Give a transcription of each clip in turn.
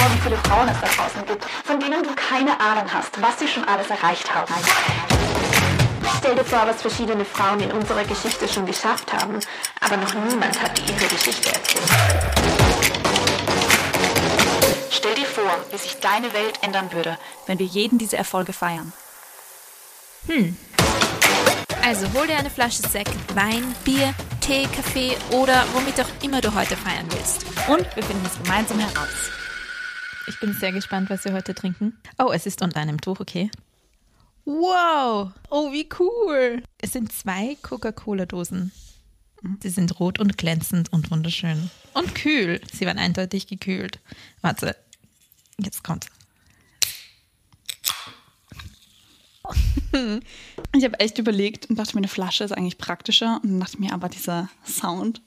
vor, wie viele Frauen es da draußen gibt, von denen du keine Ahnung hast, was sie schon alles erreicht haben. Stell dir vor, was verschiedene Frauen in unserer Geschichte schon geschafft haben, aber noch niemand hat ihre Geschichte erzählt. Stell dir vor, wie sich deine Welt ändern würde, wenn wir jeden diese Erfolge feiern. Hm. Also hol dir eine Flasche Sekt, Wein, Bier, Tee, Kaffee oder womit auch immer du heute feiern willst. Und wir finden es gemeinsam heraus. Ich bin sehr gespannt, was wir heute trinken. Oh, es ist unter einem Tuch, okay. Wow! Oh, wie cool! Es sind zwei Coca-Cola-Dosen. Sie sind rot und glänzend und wunderschön. Und kühl. Sie waren eindeutig gekühlt. Warte, jetzt kommt's. Ich habe echt überlegt und dachte mir, eine Flasche ist eigentlich praktischer. Und dachte mir aber dieser Sound.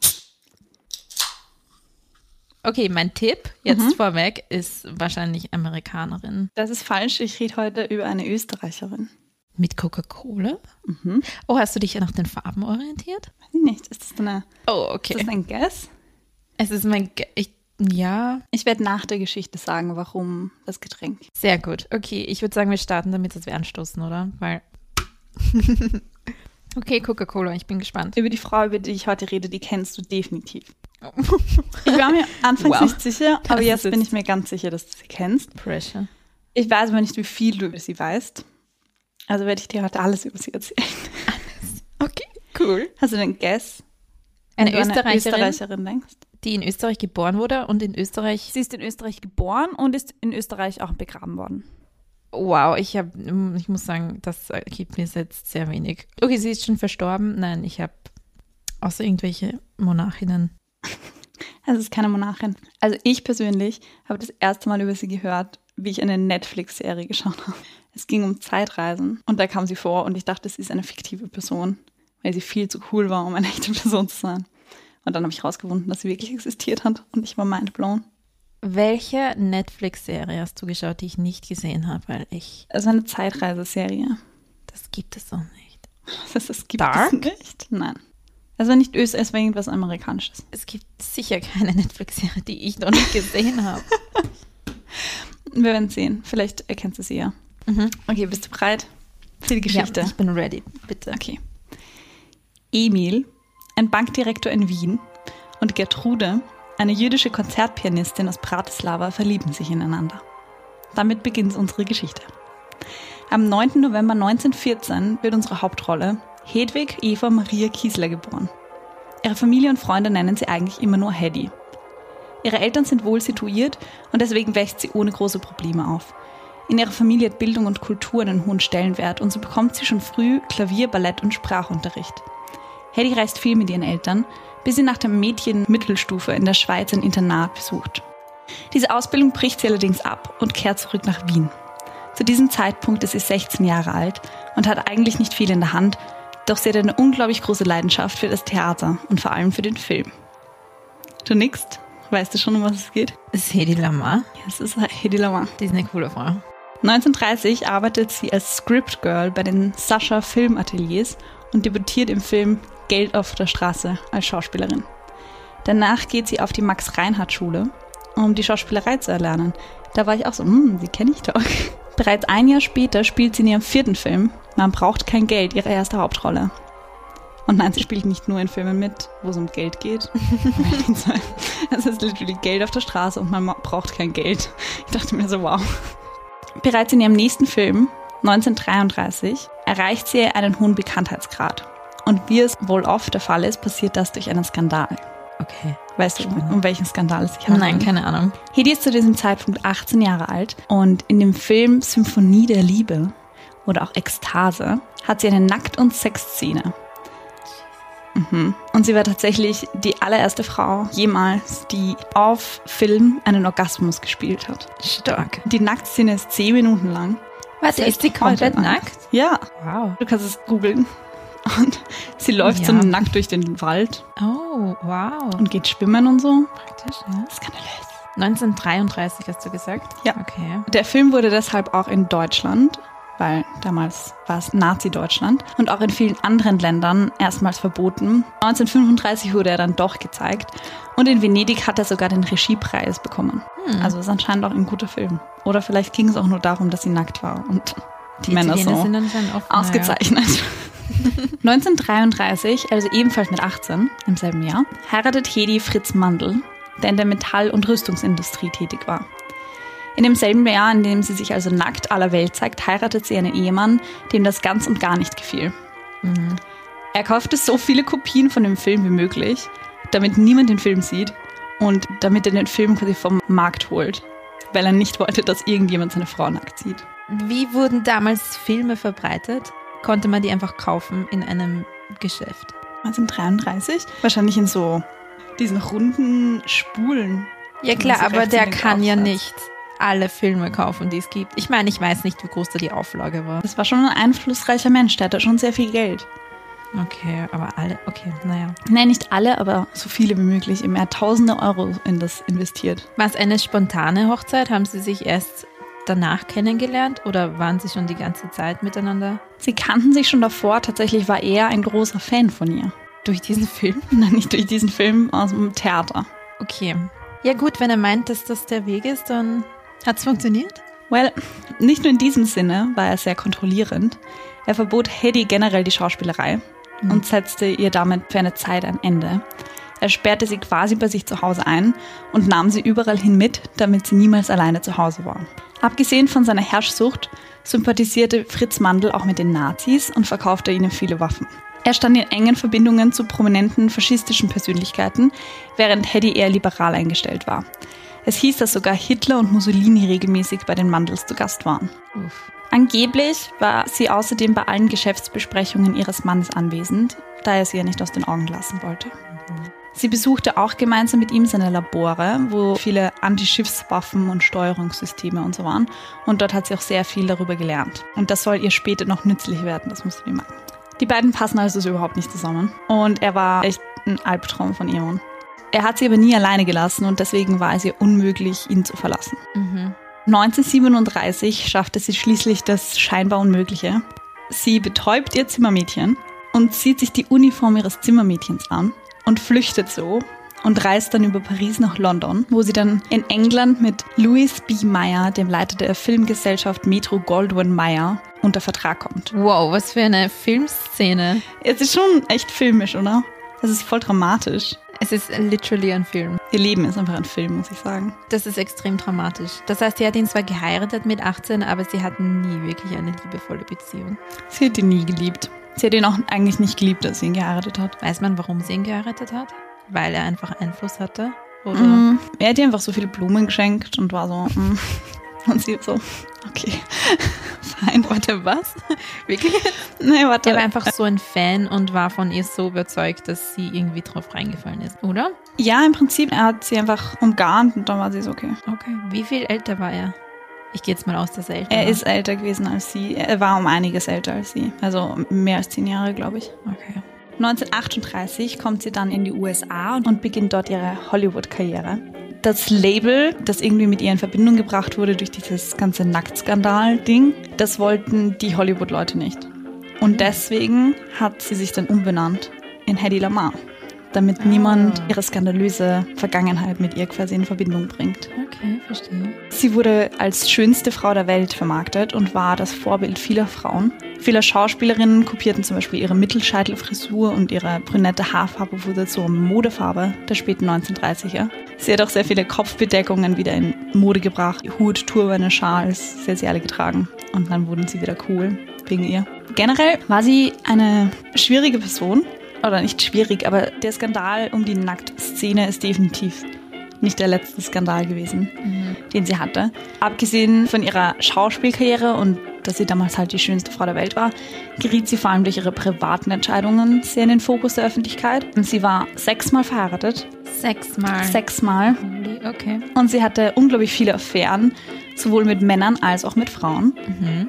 Okay, mein Tipp jetzt vorweg ist wahrscheinlich Amerikanerin. Das ist falsch. Ich rede heute über eine Österreicherin. Mit Coca-Cola? Oh, hast du dich ja nach den Farben orientiert? Weiß ich nicht. Ist das eine, Oh, ist okay. das ein Guess? Es ist mein. Ge ich, ja, Ich werde nach der Geschichte sagen, warum das Getränk. sehr gut. Okay, ich würde sagen, wir starten damit, dass wir anstoßen, oder? Weil. okay, Coca-Cola, ich bin gespannt. Über die Frau, über die ich heute rede, die kennst du definitiv. Ich war mir anfangs Wow. nicht sicher, aber Das jetzt bin ich mir ganz sicher, dass du sie kennst. Pressure. Ich weiß aber nicht, wie viel du über sie weißt. Also werde ich dir heute alles über sie erzählen. Okay, cool. Hast du den Guess? Eine du an Österreicherin, Österreicherin denkst? die in Österreich geboren wurde und in Österreich. Sie ist in Österreich geboren und ist in Österreich auch begraben worden. Wow, ich habe, ich muss sagen, das gibt mir jetzt sehr wenig. Okay, sie ist schon verstorben. Nein, ich habe außer irgendwelche Monarchinnen. Also es ist keine Monarchin. Also ich persönlich habe das erste Mal über sie gehört, wie ich eine Netflix-Serie geschaut habe. Es ging um Zeitreisen und da kam sie vor und ich dachte, sie ist eine fiktive Person, weil sie viel zu cool war, um eine echte Person zu sein. Und dann habe ich rausgefunden, dass sie wirklich existiert hat und ich war mind blown. Welche Netflix-Serie hast du geschaut, die ich nicht gesehen habe? Weil ich, Es war eine Zeitreiseserie. das gibt es doch nicht. Das, das gibt Dark? es nicht. Nein. War nicht Österreich, es war irgendwas Amerikanisches. Es gibt sicher keine Netflix-Serie, die ich noch nicht gesehen habe. Wir werden sehen. Vielleicht erkennst du sie ja. Mhm. Okay, bist du bereit für die Geschichte? Ja, ich bin ready, bitte. Okay. Emil, ein Bankdirektor in Wien, und Gertrude, eine jüdische Konzertpianistin aus Bratislava, verlieben sich ineinander. Damit beginnt unsere Geschichte. Am 9. November 1914 wird unsere Hauptrolle, Hedwig Eva Maria Kiesler, geboren. Ihre Familie und Freunde nennen sie eigentlich immer nur Hedy. Ihre Eltern sind wohl situiert und deswegen wächst sie ohne große Probleme auf. In ihrer Familie hat Bildung und Kultur einen hohen Stellenwert und so bekommt sie schon früh Klavier, Ballett und Sprachunterricht. Hedy reist viel mit ihren Eltern, bis sie nach der Mädchenmittelstufe in der Schweiz ein Internat besucht. Diese Ausbildung bricht sie allerdings ab und kehrt zurück nach Wien. Zu diesem Zeitpunkt ist sie 16 Jahre alt und hat eigentlich nicht viel in der Hand, doch sie hat eine unglaublich große Leidenschaft für das Theater und vor allem für den Film. Du nickst? Weißt du schon, um was es geht? Das ist Hedy Lamar. Ja, es ist Hedy Lamar. Die ist eine coole Frau. 1930 arbeitet sie als Script Girl bei den Sascha Filmateliers und debütiert im Film Geld auf der Straße als Schauspielerin. Danach geht sie auf die Max-Reinhardt-Schule, um die Schauspielerei zu erlernen. Da war ich auch so, hm, die kenne ich doch. Bereits ein Jahr später spielt sie in ihrem vierten Film, Man braucht kein Geld, ihre erste Hauptrolle. Und nein, sie spielt nicht nur in Filmen mit, wo es um Geld geht. es ist literally Geld auf der Straße und man braucht kein Geld. Ich dachte mir so, wow. Bereits in ihrem nächsten Film, 1933, erreicht sie einen hohen Bekanntheitsgrad. Und wie es wohl oft der Fall ist, passiert das durch einen Skandal. Okay. Weißt du, um welchen Skandal es sich handelt? Nein, keine Ahnung. Hedy ist zu diesem Zeitpunkt 18 Jahre alt und in dem Film Symphonie der Liebe oder auch Ekstase hat sie eine Nackt- und Sexszene. Mhm. Und sie war tatsächlich die allererste Frau jemals, die auf Film einen Orgasmus gespielt hat. Stark. Die Nacktszene ist 10 Minuten lang. Warte, ist sie komplett nackt? Ja, Wow. du kannst es googeln. Und sie läuft so Ja. nackt durch den Wald Oh, wow. und geht schwimmen und so. praktisch, ja. Skandalös. 1933 hast du gesagt? Ja. Okay. Der Film wurde deshalb auch in Deutschland, weil damals war es Nazi-Deutschland und auch in vielen anderen Ländern erstmals verboten. 1935 wurde er dann doch gezeigt und in Venedig hat er sogar den Regiepreis bekommen. Also ist anscheinend auch ein guter Film. Oder vielleicht ging es auch nur darum, dass sie nackt war und die, Männer Italiener so sind offen, ausgezeichnet. 1933, also ebenfalls mit 18 im selben Jahr, heiratet Hedi Fritz Mandl, der in der Metall- und Rüstungsindustrie tätig war. In demselben Jahr, in dem sie sich also nackt aller Welt zeigt, heiratet sie einen Ehemann, dem das ganz und gar nicht gefiel. Er kaufte so viele Kopien von dem Film wie möglich, damit niemand den Film sieht und damit er den Film quasi vom Markt holt, weil er nicht wollte, dass irgendjemand seine Frau nackt sieht. Wie wurden damals Filme verbreitet? Konnte man die einfach kaufen in einem Geschäft? 1933. Wahrscheinlich in so diesen runden Spulen. Ja klar, aber der kann ja nicht alle Filme kaufen, die es gibt. Ich meine, ich weiß nicht, wie groß da die Auflage war. Das war schon ein einflussreicher Mensch, der hatte schon sehr viel Geld. Okay, aber alle, okay, naja. Nein, nicht alle, aber so viele wie möglich. Er hat tausende Euro in das investiert. War es eine spontane Hochzeit? Haben Sie sich erst danach kennengelernt oder waren Sie schon die ganze Zeit miteinander? Sie kannten sich schon davor. Tatsächlich war er ein großer Fan von ihr. Durch diesen Film? Nein, nicht durch diesen Film aus dem Theater. Okay. Ja gut, wenn er meint, dass das der Weg ist, dann hat es funktioniert. Well, nicht nur in diesem Sinne war er sehr kontrollierend. Er verbot Hedy generell die Schauspielerei und setzte ihr damit für eine Zeit ein Ende. Er sperrte sie quasi bei sich zu Hause ein und nahm sie überall hin mit, damit sie niemals alleine zu Hause war. Abgesehen von seiner Herrschsucht sympathisierte Fritz Mandl auch mit den Nazis und verkaufte ihnen viele Waffen. Er stand in engen Verbindungen zu prominenten faschistischen Persönlichkeiten, während Hedy eher liberal eingestellt war. Es hieß, dass sogar Hitler und Mussolini regelmäßig bei den Mandels zu Gast waren. Angeblich war sie außerdem bei allen Geschäftsbesprechungen ihres Mannes anwesend, da er sie ja nicht aus den Augen lassen wollte. Sie besuchte auch gemeinsam mit ihm seine Labore, wo viele Antischiffswaffen und Steuerungssysteme und so waren. Und dort hat sie auch sehr viel darüber gelernt. Und das soll ihr später noch nützlich werden, das musst du dir merken. Die beiden passen also so überhaupt nicht zusammen. Und er war echt ein Albtraum von Eamon. Er hat sie aber nie alleine gelassen und deswegen war es ihr unmöglich, ihn zu verlassen. 1937 schaffte sie schließlich das scheinbar Unmögliche. Sie betäubt ihr Zimmermädchen und zieht sich die Uniform ihres Zimmermädchens an und flüchtet so und reist dann über Paris nach London, wo sie dann in England mit Louis B. Meyer, dem Leiter der Filmgesellschaft Metro Goldwyn Mayer, unter Vertrag kommt. Wow, was für eine Filmszene. Es ist schon echt filmisch, oder? Es ist voll dramatisch. Es ist literally ein Film. Ihr Leben ist einfach ein Film, muss ich sagen. Das ist extrem dramatisch. Das heißt, sie hat ihn zwar geheiratet mit 18, aber sie hatten nie wirklich eine liebevolle Beziehung. Sie hat ihn nie geliebt. Sie hat ihn auch eigentlich nicht geliebt, als sie ihn geheiratet hat. Weiß man, warum sie ihn geheiratet hat? Weil er einfach Einfluss hatte? Oder? Mhm. Er hat ihr einfach so viele Blumen geschenkt und war so, mm. und sie so, okay, fein. Warte, was? Wirklich? Nee, warte. Er war einfach so ein Fan und war von ihr so überzeugt, dass sie irgendwie drauf reingefallen ist, oder? ja, im Prinzip, er hat sie einfach umgarnt und dann war sie so, okay. Okay. Wie viel älter war er? Ich gehe jetzt mal aus, dass er älter Er war. ist älter gewesen als sie. Er war um einiges älter als sie. Also mehr als zehn Jahre, glaube ich. Okay. 1938 kommt sie dann in die USA und beginnt dort ihre Hollywood-Karriere. Das Label, das irgendwie mit ihr in Verbindung gebracht wurde durch dieses ganze Nacktskandal-Ding, das wollten die Hollywood-Leute nicht. Und deswegen hat sie sich dann umbenannt in Hedy Lamar, damit niemand ihre skandalöse Vergangenheit mit ihr quasi in Verbindung bringt. Okay, verstehe. Sie wurde als schönste Frau der Welt vermarktet und war das Vorbild vieler Frauen. Viele Schauspielerinnen kopierten zum Beispiel ihre Mittelscheitelfrisur und ihre brünette Haarfarbe wurde zur Modefarbe der späten 1930er. Sie hat auch sehr viele Kopfbedeckungen wieder in Mode gebracht. Hut, Turbane, Schals, sie hat sie alle getragen. Und dann wurden sie wieder cool wegen ihr. Generell war sie eine schwierige Person. Oder nicht schwierig, aber der Skandal um die Nacktszene ist definitiv nicht der letzte Skandal gewesen, den sie hatte. Abgesehen von ihrer Schauspielkarriere und dass sie damals halt die schönste Frau der Welt war, geriet sie vor allem durch ihre privaten Entscheidungen sehr in den Fokus der Öffentlichkeit. Und sie war sechsmal verheiratet. Sechsmal. Sechsmal. Okay. Und sie hatte unglaublich viele Affären, sowohl mit Männern als auch mit Frauen.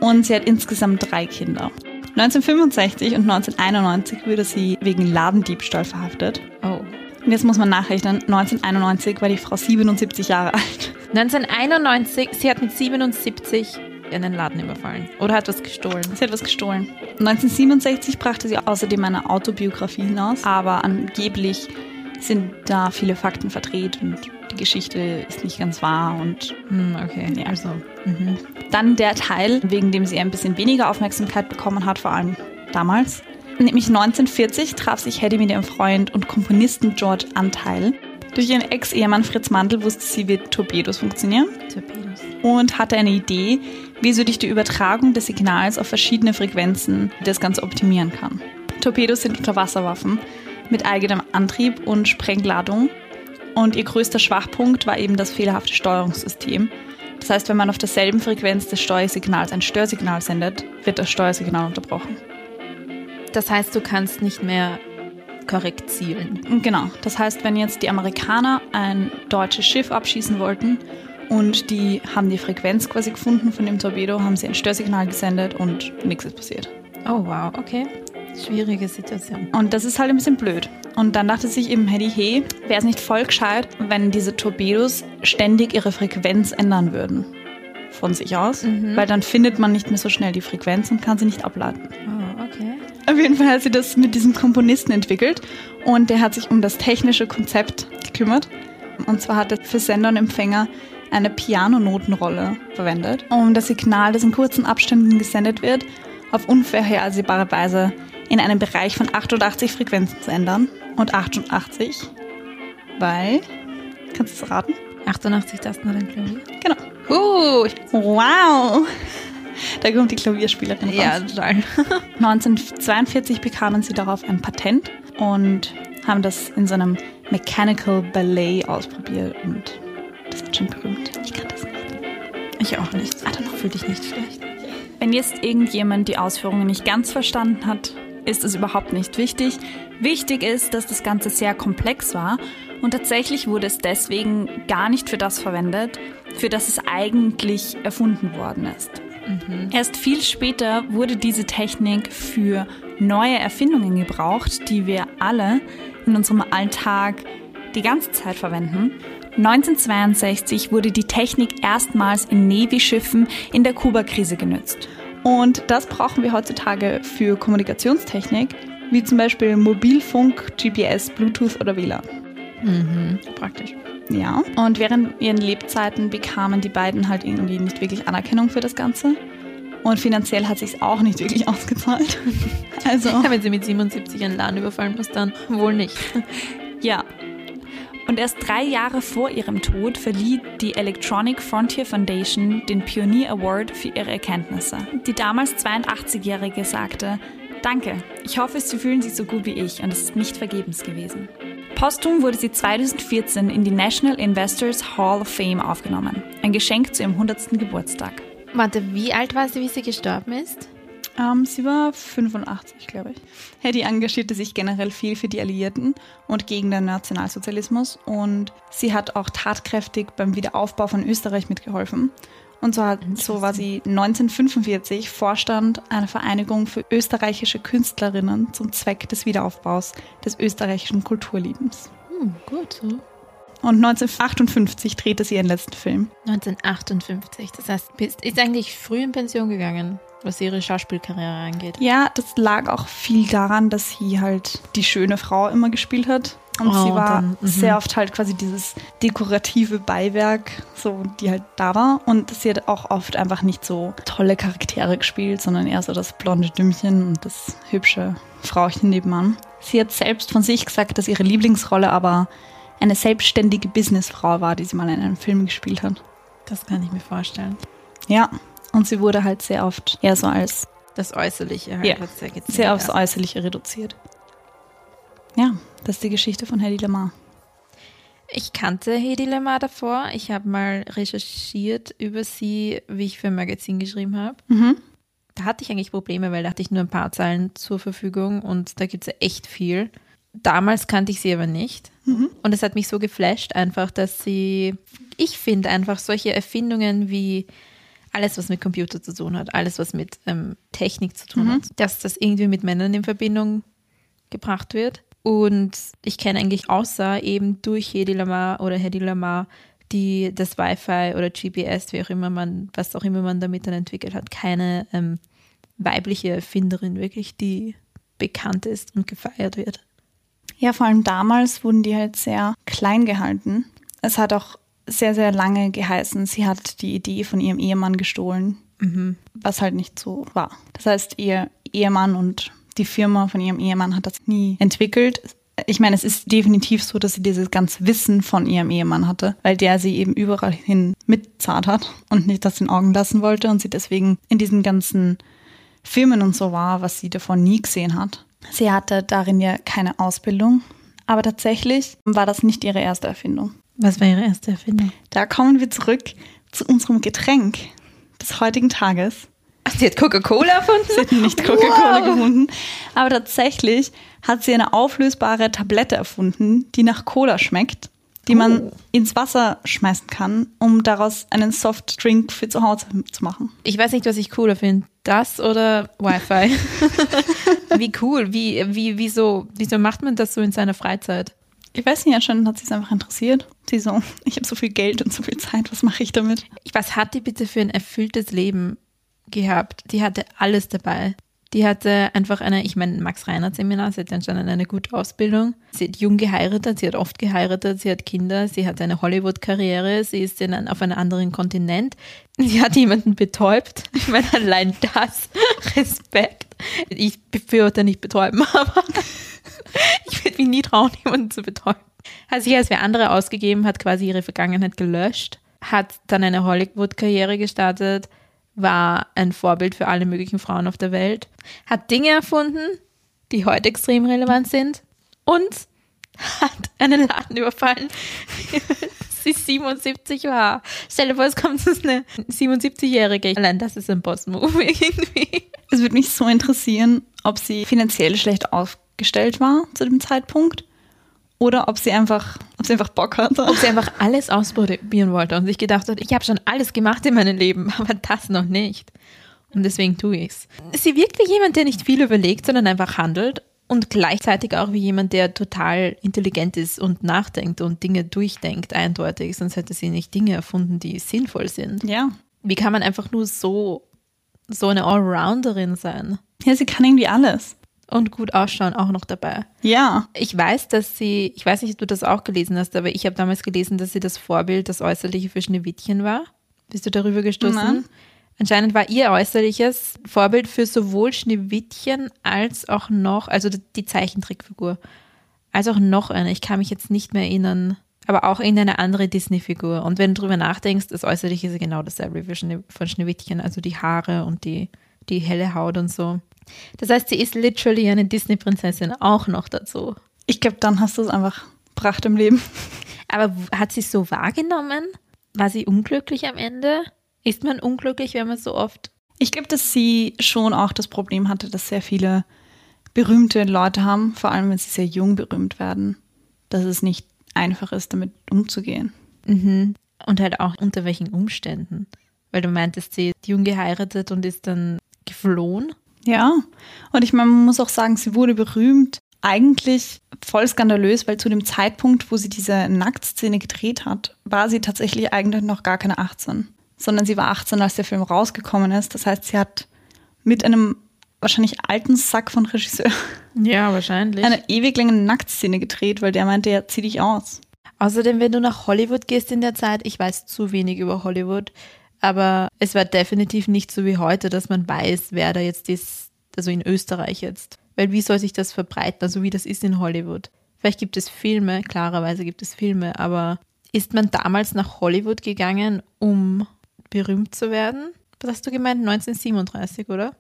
Und sie hat insgesamt drei Kinder. 1965 und 1991 wurde sie wegen Ladendiebstahl verhaftet. Oh. Und jetzt muss man nachrechnen, 1991 war die Frau 77 Jahre alt. 1991, sie hat mit 77 einen Laden überfallen. Oder hat was gestohlen. Sie hat was gestohlen. 1967 brachte sie außerdem eine Autobiografie hinaus, aber angeblich sind da viele Fakten verdreht und die Geschichte ist nicht ganz wahr und Hm, okay, Ja. also. Mhm. Dann der Teil, wegen dem sie ein bisschen weniger Aufmerksamkeit bekommen hat, vor allem damals. Nämlich 1940 traf sich Hedy mit ihrem Freund und Komponisten George Anteil. Durch ihren Ex-Ehemann Fritz Mandl wusste sie, wie Torpedos funktionieren Torpedos. und hatte eine Idee, wie sie durch die Übertragung des Signals auf verschiedene Frequenzen das Ganze optimieren kann. Torpedos sind Unterwasserwaffen mit eigenem Antrieb und Sprengladung und ihr größter Schwachpunkt war eben das fehlerhafte Steuerungssystem. Das heißt, wenn man auf derselben Frequenz des Steuersignals ein Störsignal sendet, wird das Steuersignal unterbrochen. Das heißt, du kannst nicht mehr korrekt zielen. Genau, das heißt, wenn jetzt die Amerikaner ein deutsches Schiff abschießen wollten und die haben die Frequenz quasi gefunden von dem Torpedo, haben sie ein Störsignal gesendet und nichts ist passiert. Oh, wow, okay. Schwierige Situation. Und das ist halt ein bisschen blöd. Und dann dachte sich eben Hedy, hey, wäre es nicht voll gescheit, wenn diese Torpedos ständig ihre Frequenz ändern würden. Von sich aus. Weil dann findet man nicht mehr so schnell die Frequenz und kann sie nicht ableiten. Oh, okay. Auf jeden Fall hat sie das mit diesem Komponisten entwickelt und der hat sich um das technische Konzept gekümmert. Und zwar hat er für Sender und Empfänger eine Pianonotenrolle verwendet, um das Signal, das in kurzen Abständen gesendet wird, auf unvorhersehbare Weise in einem Bereich von 88 Frequenzen zu ändern. Und 88, weil, kannst du es raten? 88 Tasten hat ein Klavier. Genau. Uh, Wow! Da kommt die Klavierspielerin raus. ja, total. 1942 bekamen sie darauf ein Patent und haben das in so einem Mechanical Ballet ausprobiert und das wird schon berühmt. Ich kann das nicht. Ich auch nicht. Ah, dann fühl dich nicht schlecht. Wenn jetzt irgendjemand die Ausführungen nicht ganz verstanden hat, ist es überhaupt nicht wichtig. Wichtig ist, dass das Ganze sehr komplex war und tatsächlich wurde es deswegen gar nicht für das verwendet, für das es eigentlich erfunden worden ist. Erst viel später wurde diese Technik für neue Erfindungen gebraucht, die wir alle in unserem Alltag die ganze Zeit verwenden. 1962 wurde die Technik erstmals in Navy-Schiffen in der Kuba-Krise genützt. Und das brauchen wir heutzutage für Kommunikationstechnik, wie zum Beispiel Mobilfunk, GPS, Bluetooth oder WLAN. Praktisch. Ja. Und während ihren Lebzeiten bekamen die beiden halt irgendwie nicht wirklich Anerkennung für das Ganze. Und finanziell hat sich's auch nicht wirklich ausgezahlt. Also, Wenn sie mit 77 einen Laden überfallen muss, dann wohl nicht. ja. Und erst drei Jahre vor ihrem Tod verlieh die Electronic Frontier Foundation den Pioneer Award für ihre Erkenntnisse. Die damals 82-Jährige sagte, Danke, ich hoffe, Sie fühlen sich so gut wie ich und es ist nicht vergebens gewesen. Posthum wurde sie 2014 in die National Investors Hall of Fame aufgenommen. Ein Geschenk zu ihrem 100. Geburtstag. Warte, wie alt war sie, wie sie gestorben ist? Ähm, sie war 85, glaube ich. Hedy engagierte sich generell viel für die Alliierten und gegen den Nationalsozialismus und sie hat auch tatkräftig beim Wiederaufbau von Österreich mitgeholfen. Und so, hat, so war sie 1945 Vorstand einer Vereinigung für österreichische Künstlerinnen zum Zweck des Wiederaufbaus des österreichischen Kulturlebens. Hm, gut so. Und 1958 drehte sie ihren letzten Film. 1958. Das heißt, bist, ist eigentlich früh in Pension gegangen, was ihre Schauspielkarriere angeht. Ja, das lag auch viel daran, dass sie halt die schöne Frau immer gespielt hat. Und Oh, sie war dann, mhm. sehr oft halt quasi dieses dekorative Beiwerk, so die halt da war. Und sie hat auch oft einfach nicht so tolle Charaktere gespielt, sondern eher so das blonde Dümmchen und das hübsche Frauchen nebenan. Sie hat selbst von sich gesagt, dass ihre Lieblingsrolle aber eine selbstständige Businessfrau war, die sie mal in einem Film gespielt hat. Das kann ich mir vorstellen. Ja, und sie wurde halt sehr oft eher so als Das Äußerliche halt Ja, hat sehr sehr aufs. Äußerliche reduziert. Ja, das ist die Geschichte von Hedy Lamar. Ich kannte Hedy Lamar davor. Ich habe mal recherchiert über sie, wie ich für ein Magazin geschrieben habe. Mhm. Da hatte ich eigentlich Probleme, weil da hatte ich nur ein paar Zeilen zur Verfügung und da gibt es ja echt viel. Damals kannte ich sie aber nicht. Und es hat mich so geflasht, einfach, dass sie, ich finde einfach solche Erfindungen wie alles, was mit Computer zu tun hat, alles, was mit ähm, Technik zu tun hat, dass das irgendwie mit Männern in Verbindung gebracht wird. Und ich kenne eigentlich außer eben durch Hedy Lamar oder Hedy Lamar die das Wi-Fi oder GPS, wie auch immer man, was auch immer man damit dann entwickelt hat, keine ähm, weibliche Erfinderin wirklich, die bekannt ist und gefeiert wird. Ja, vor allem damals wurden die halt sehr klein gehalten. Es hat auch sehr, sehr lange geheißen, sie hat die Idee von ihrem Ehemann gestohlen, mhm. was halt nicht so war. Das heißt, ihr Ehemann und die Firma von ihrem Ehemann hat das nie entwickelt. Ich meine, es ist definitiv so, dass sie dieses ganze Wissen von ihrem Ehemann hatte, weil der sie eben überall hin mitzahlt hat und nicht aus den Augen lassen wollte und sie deswegen in diesen ganzen Filmen und so war, was sie davon nie gesehen hat. Sie hatte darin ja keine Ausbildung, aber tatsächlich war das nicht ihre erste Erfindung. Was war ihre erste Erfindung? Da kommen wir zurück zu unserem Getränk des heutigen Tages. Sie hat Coca-Cola erfunden? Sie hat nicht Coca-Cola wow. gefunden. Aber tatsächlich hat sie eine auflösbare Tablette erfunden, die nach Cola schmeckt, die oh. man ins Wasser schmeißen kann, um daraus einen Softdrink für zu Hause zu machen. Ich weiß nicht, was ich cooler finde. Das oder Wi-Fi? wie cool. Wie, wie, wieso, wieso macht man das so in seiner Freizeit? Ich weiß nicht, anscheinend hat sie es einfach interessiert. Sie so, ich habe so viel Geld und so viel Zeit, was mache ich damit? Was hat die bitte für ein erfülltes Leben gehabt? Die hatte alles dabei. Die hatte einfach eine, ich meine, Max Reinhardt Seminar, sie hatte anscheinend eine gute Ausbildung. Sie hat jung geheiratet, sie hat oft geheiratet, sie hat Kinder, sie hat eine Hollywood-Karriere, sie ist in ein, auf einem anderen Kontinent. Sie hat jemanden betäubt. Ich meine, allein das, Respekt. Ich befürworte nicht betäuben, aber ich würde mich nie trauen, jemanden zu betäuben. Hat sich als wer andere ausgegeben, hat quasi ihre Vergangenheit gelöscht, hat dann eine Hollywood-Karriere gestartet, war ein Vorbild für alle möglichen Frauen auf der Welt, hat Dinge erfunden, die heute extrem relevant sind und hat einen Laden überfallen, sie 77 war. Stell dir vor, es kommt eine 77-Jährige. Allein das ist ein Boss-Move irgendwie. Es würde mich so interessieren, ob sie finanziell schlecht aufgestellt war zu dem Zeitpunkt oder ob sie einfach, ob sie einfach Bock hatte. Ob sie einfach alles ausprobieren wollte und sich gedacht hat, ich habe schon alles gemacht in meinem Leben, aber das noch nicht. Und deswegen tue ich es. Sie wirkt wie jemand, der nicht viel überlegt, sondern einfach handelt und gleichzeitig auch wie jemand, der total intelligent ist und nachdenkt und Dinge durchdenkt, eindeutig. Sonst hätte sie nicht Dinge erfunden, die sinnvoll sind. Ja. Wie kann man einfach nur so, so eine Allrounderin sein? Ja, sie kann irgendwie alles und gut ausschauen auch noch dabei. Ja. Ich weiß, dass sie, ich weiß nicht, ob du das auch gelesen hast, aber ich habe damals gelesen, dass sie das Vorbild, das Äußerliche für Schneewittchen war. Bist du darüber gestoßen? Nein. Anscheinend war ihr äußerliches Vorbild für sowohl Schneewittchen als auch noch, also die Zeichentrickfigur, als auch noch eine. Ich kann mich jetzt nicht mehr erinnern, aber auch in eine andere Disney-Figur. Und wenn du darüber nachdenkst, das Äußerliche ist genau dasselbe wie von Schneewittchen, also die Haare und die, die helle Haut und so. Das heißt, sie ist literally eine Disney-Prinzessin auch noch dazu. Ich glaube, dann hast du es einfach Pracht im Leben. Aber hat sie es so wahrgenommen? War sie unglücklich am Ende? Ist man unglücklich, wenn man so oft. Ich glaube, dass sie schon auch das Problem hatte, dass sehr viele berühmte Leute haben, vor allem wenn sie sehr jung berühmt werden, dass es nicht einfach ist, damit umzugehen. Mhm. Und halt auch unter welchen Umständen. Weil du meintest, sie ist jung geheiratet und ist dann geflohen. Ja, und ich meine, man muss auch sagen, sie wurde berühmt. Eigentlich voll skandalös, weil zu dem Zeitpunkt, wo sie diese Nacktszene gedreht hat, war sie tatsächlich eigentlich noch gar keine 18, sondern sie war 18, als der Film rausgekommen ist. Das heißt, sie hat mit einem wahrscheinlich alten Sack von Regisseur ja, wahrscheinlich. eine ewig lange Nacktszene gedreht, weil der meinte, ja, zieh dich aus. Außerdem, wenn du nach Hollywood gehst in der Zeit, ich weiß zu wenig über Hollywood, aber es war definitiv nicht so wie heute, dass man weiß, wer da jetzt ist, also in Österreich jetzt. Weil wie soll sich das verbreiten, also wie das ist in Hollywood? Vielleicht gibt es Filme, klarerweise gibt es Filme, aber ist man damals nach Hollywood gegangen, um berühmt zu werden? Was hast du gemeint? 1937, oder?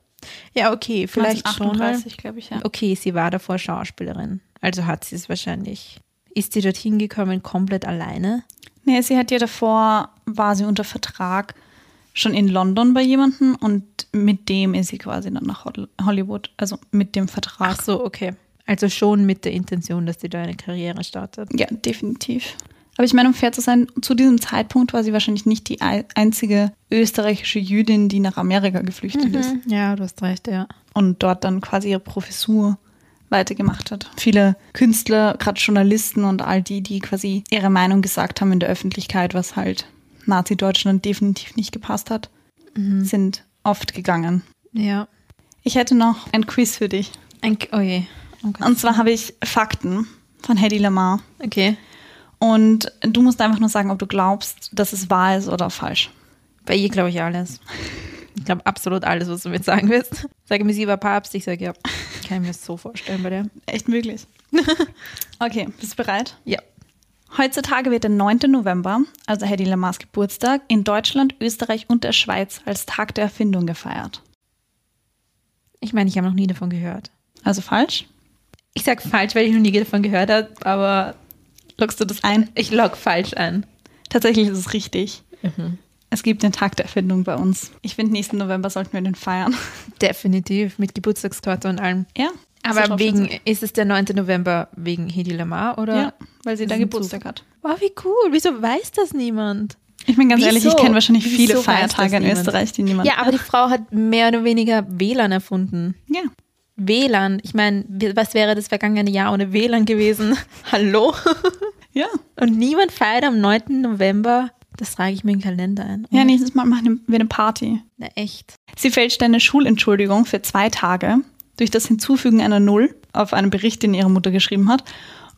Ja, okay, vielleicht 1938, schon. glaube ich, ja. Okay, sie war davor Schauspielerin. Also hat sie es wahrscheinlich. Ist sie dorthin gekommen komplett alleine? Nee, sie hat ja davor, war sie unter Vertrag schon in London bei jemandem und mit dem ist sie quasi dann nach Hollywood, also mit dem Vertrag. Ach so, okay. Also schon mit der Intention, dass sie da eine Karriere startet. Ja, definitiv. Aber ich meine, um fair zu sein, zu diesem Zeitpunkt war sie wahrscheinlich nicht die einzige österreichische Jüdin, die nach Amerika geflüchtet mhm. ist. Ja, du hast recht, ja. Und dort dann quasi ihre Professur weitergemacht hat. Viele Künstler, gerade Journalisten und all die, die quasi ihre Meinung gesagt haben in der Öffentlichkeit, was halt Nazi-Deutschland definitiv nicht gepasst hat, sind oft gegangen. Ja. Ich hätte noch ein Quiz für dich. Ein, oh je. Okay. Und zwar habe ich Fakten von Hedy Lamar. okay. Und du musst einfach nur sagen, ob du glaubst, dass es wahr ist oder falsch. Bei ihr glaube ich alles. Ich glaube absolut alles, was du mir sagen willst. Sage mir, sie war Papst. Ich sage, ja, kann ich mir das so vorstellen bei der. Echt möglich. okay, bist du bereit? Ja. Heutzutage wird der 9. November, also Hedy Lamars Geburtstag, in Deutschland, Österreich und der Schweiz als Tag der Erfindung gefeiert. Ich meine, ich habe noch nie davon gehört. Also falsch? Ich sage falsch, weil ich noch nie davon gehört habe, aber Loggst du das ein? ich log falsch an. Tatsächlich ist es richtig. Es gibt den Tag der Erfindung bei uns. Ich finde, nächsten November sollten wir den feiern. Definitiv, mit Geburtstagstorte und allem. Ja. Aber wegen, ist es der 9. November wegen Hedy Lamar oder? Ja, weil sie da Geburtstag hat. Wow, wie cool. Wieso weiß das niemand? Ich bin ganz Wieso? ehrlich, ich kenne wahrscheinlich viele Wieso weiß Feiertage in niemand? Österreich, die niemand. Ja, aber die Frau hat mehr oder weniger WLAN erfunden. ja. WLAN, ich meine, was wäre das vergangene Jahr ohne WLAN gewesen? Hallo? Ja. Und niemand feiert am 9. November. Das trage ich mir in den Kalender ein. Ja, nächstes Mal machen wir eine Party. Na, echt. Sie fälschte eine Schulentschuldigung für zwei Tage durch das Hinzufügen einer Null auf einen Bericht, den ihre Mutter geschrieben hat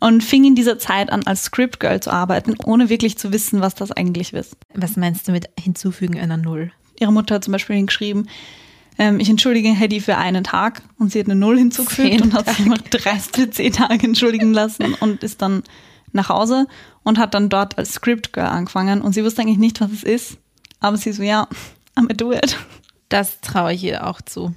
und fing in dieser Zeit an, als Script Girl zu arbeiten, ohne wirklich zu wissen, was das eigentlich ist. Was meinst du mit hinzufügen einer Null? Ihre Mutter hat zum Beispiel geschrieben, ähm, ich entschuldige Hedy für einen Tag und sie hat eine Null hinzugefügt Zehn und hat sich immer dreist für zehn Tage entschuldigen lassen und ist dann nach Hause und hat dann dort als Script Girl angefangen und sie wusste eigentlich nicht, was es ist, aber sie so, ja, I'm a do it. Das traue ich ihr auch zu.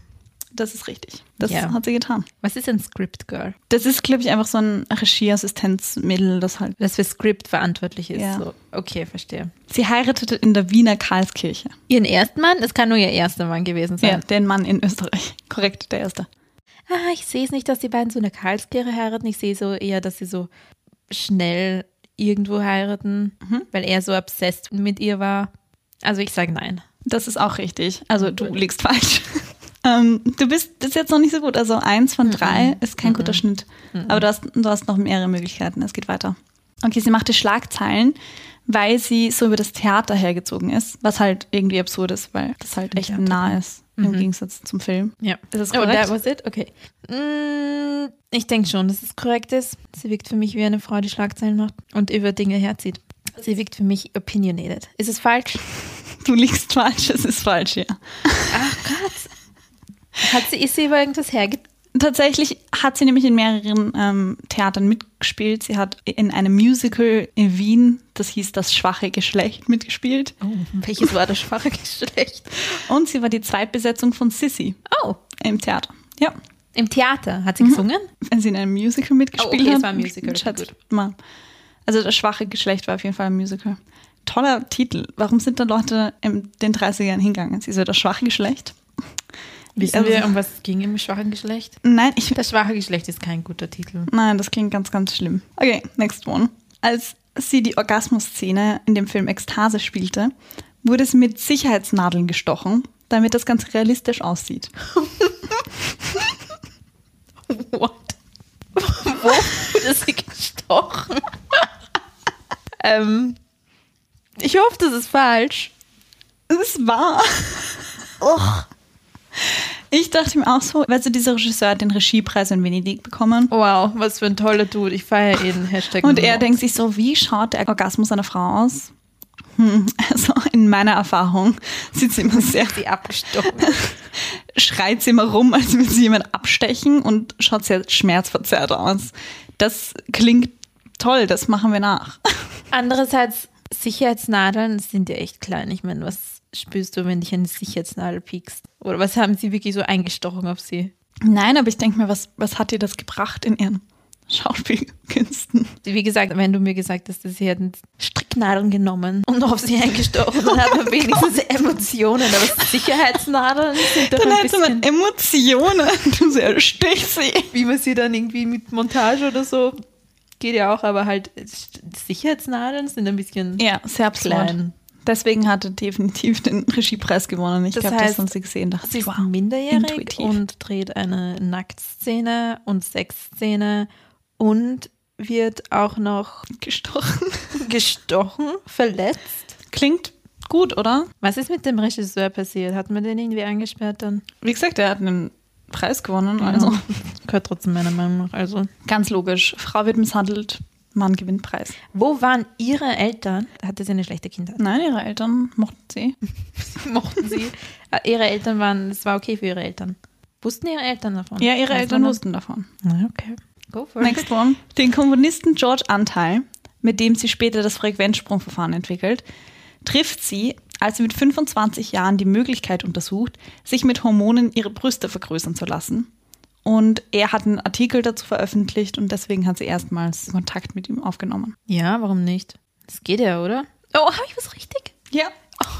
Das ist richtig. Das Ja. hat sie getan. Was ist ein Script Girl? Das ist, glaube ich, einfach so ein Regieassistenzmittel, das halt. Das für Script verantwortlich ist. Ja. So. Okay, verstehe. Sie heiratete in der Wiener Karlskirche. Ihren ersten Mann? Es kann nur ihr erster Mann gewesen sein. Ja, den Mann in Österreich. Korrekt, der erste. Ah, ich sehe es nicht, dass die beiden so in der Karlskirche heiraten. Ich sehe so eher, dass sie so schnell irgendwo heiraten, weil er so obsessed mit ihr war. Also ich sage nein. Das ist auch richtig. Also du liegst falsch. ähm, du bist bis jetzt noch nicht so gut. Also eins von drei ist kein guter Schnitt. Aber du hast, du hast noch mehrere Möglichkeiten. Es geht weiter. Okay, sie machte Schlagzeilen, weil sie so über das Theater hergezogen ist, was halt irgendwie absurd ist, weil das halt echt Theater. nah ist im Gegensatz zum Film. Ja. Ist das Oh, korrekt? that was it? Okay. Mm, ich denke schon, dass es korrekt ist. Sie wirkt für mich wie eine Frau, die Schlagzeilen macht und über Dinge herzieht. Sie wirkt für mich opinionated. Ist es falsch? Du liegst falsch, es ist falsch, ja. Hat sie, ist sie über irgendwas hergezogen? Tatsächlich hat sie nämlich in mehreren ähm, Theatern mitgespielt. Sie hat in einem Musical in Wien, das hieß Das schwache Geschlecht, mitgespielt. Oh, welches war das schwache Geschlecht? Und sie war die Zweitbesetzung von Sissy Oh, im Theater. Ja, im Theater hat sie gesungen? wenn sie in einem Musical mitgespielt Oh, okay, hat. es war ein Musical, gut. mal. Also das schwache Geschlecht war auf jeden Fall ein Musical. Toller Titel. Warum sind da Leute in den 30er Jahren hingegangen? Sie so das schwache Geschlecht? Wissen Also- wir, um was es ging im schwachen Geschlecht? Nein, ich, Das schwache Geschlecht ist kein guter Titel. Nein, das klingt ganz, ganz schlimm. Okay, next one. Als sie die Orgasmusszene in dem Film Ekstase spielte, wurde sie mit Sicherheitsnadeln gestochen, damit das ganz realistisch aussieht. What? Wo wurde sie gestochen? ähm, ich hoffe, das ist falsch. Es war. Ich dachte mir auch so, weißt du, dieser Regisseur hat den Regiepreis in Venedig bekommen. Wow, was für ein toller Dude. Ich feiere ihn. Hashtag Und er denkt sich so, wie schaut der Orgasmus einer Frau aus? Hm, also in meiner Erfahrung sieht sie immer sehr sie abgestochen. schreit sie immer rum, als würde sie jemand abstechen und schaut sehr schmerzverzerrt aus. Das klingt toll, das machen wir nach. Andererseits, Sicherheitsnadeln sind ja echt klein. Ich meine, was spürst du, wenn dich eine Sicherheitsnadel piekst? Oder was haben sie wirklich so eingestochen auf sie? Nein, aber ich denke mir, was, was hat ihr das gebracht in ihren Schauspielkünsten? Wie gesagt, wenn du mir gesagt hast, dass sie hätten Stricknadeln genommen und auf sie eingestochen, dann hat man wenigstens Emotionen. Aber Sicherheitsnadeln sind doch Dann ein hätte man Emotionen. Du sehr stich sie. wie man sie dann irgendwie mit Montage oder so, geht ja auch, aber halt Sicherheitsnadeln sind ein bisschen Ja, sehr absurd. klein. Deswegen hat er definitiv den Regiepreis gewonnen. Ich glaube, das haben sie gesehen. Dachte, Sie ist wow, minderjährig intuitiv. und dreht eine Nacktszene und Sexszene und wird auch noch gestochen. gestochen, verletzt. Klingt gut, oder? Was ist mit dem Regisseur passiert? Hat man den irgendwie eingesperrt dann? Wie gesagt, er hat einen Preis gewonnen. Also Gehört trotzdem meiner Meinung nach. Also. ganz logisch. Frau wird misshandelt, Mann gewinnt Preis. Wo waren Ihre Eltern? Hatte sie eine schlechte Kindheit? Nein, ihre Eltern mochten sie. Mochten sie? Äh, ihre Eltern waren, es war okay für ihre Eltern. Wussten ihre Eltern davon? Ja, ihre Weiß Eltern wussten davon. Ah, Okay. Go for it. Next one. Den Komponisten George Anteil, mit dem sie später das Frequenzsprungverfahren entwickelt, trifft sie, als sie mit 25 Jahren die Möglichkeit untersucht, sich mit Hormonen ihre Brüste vergrößern zu lassen. Und er hat einen Artikel dazu veröffentlicht und deswegen hat sie erstmals Kontakt mit ihm aufgenommen. Ja, warum nicht? Das geht ja, oder? Oh, habe ich was richtig? Ja,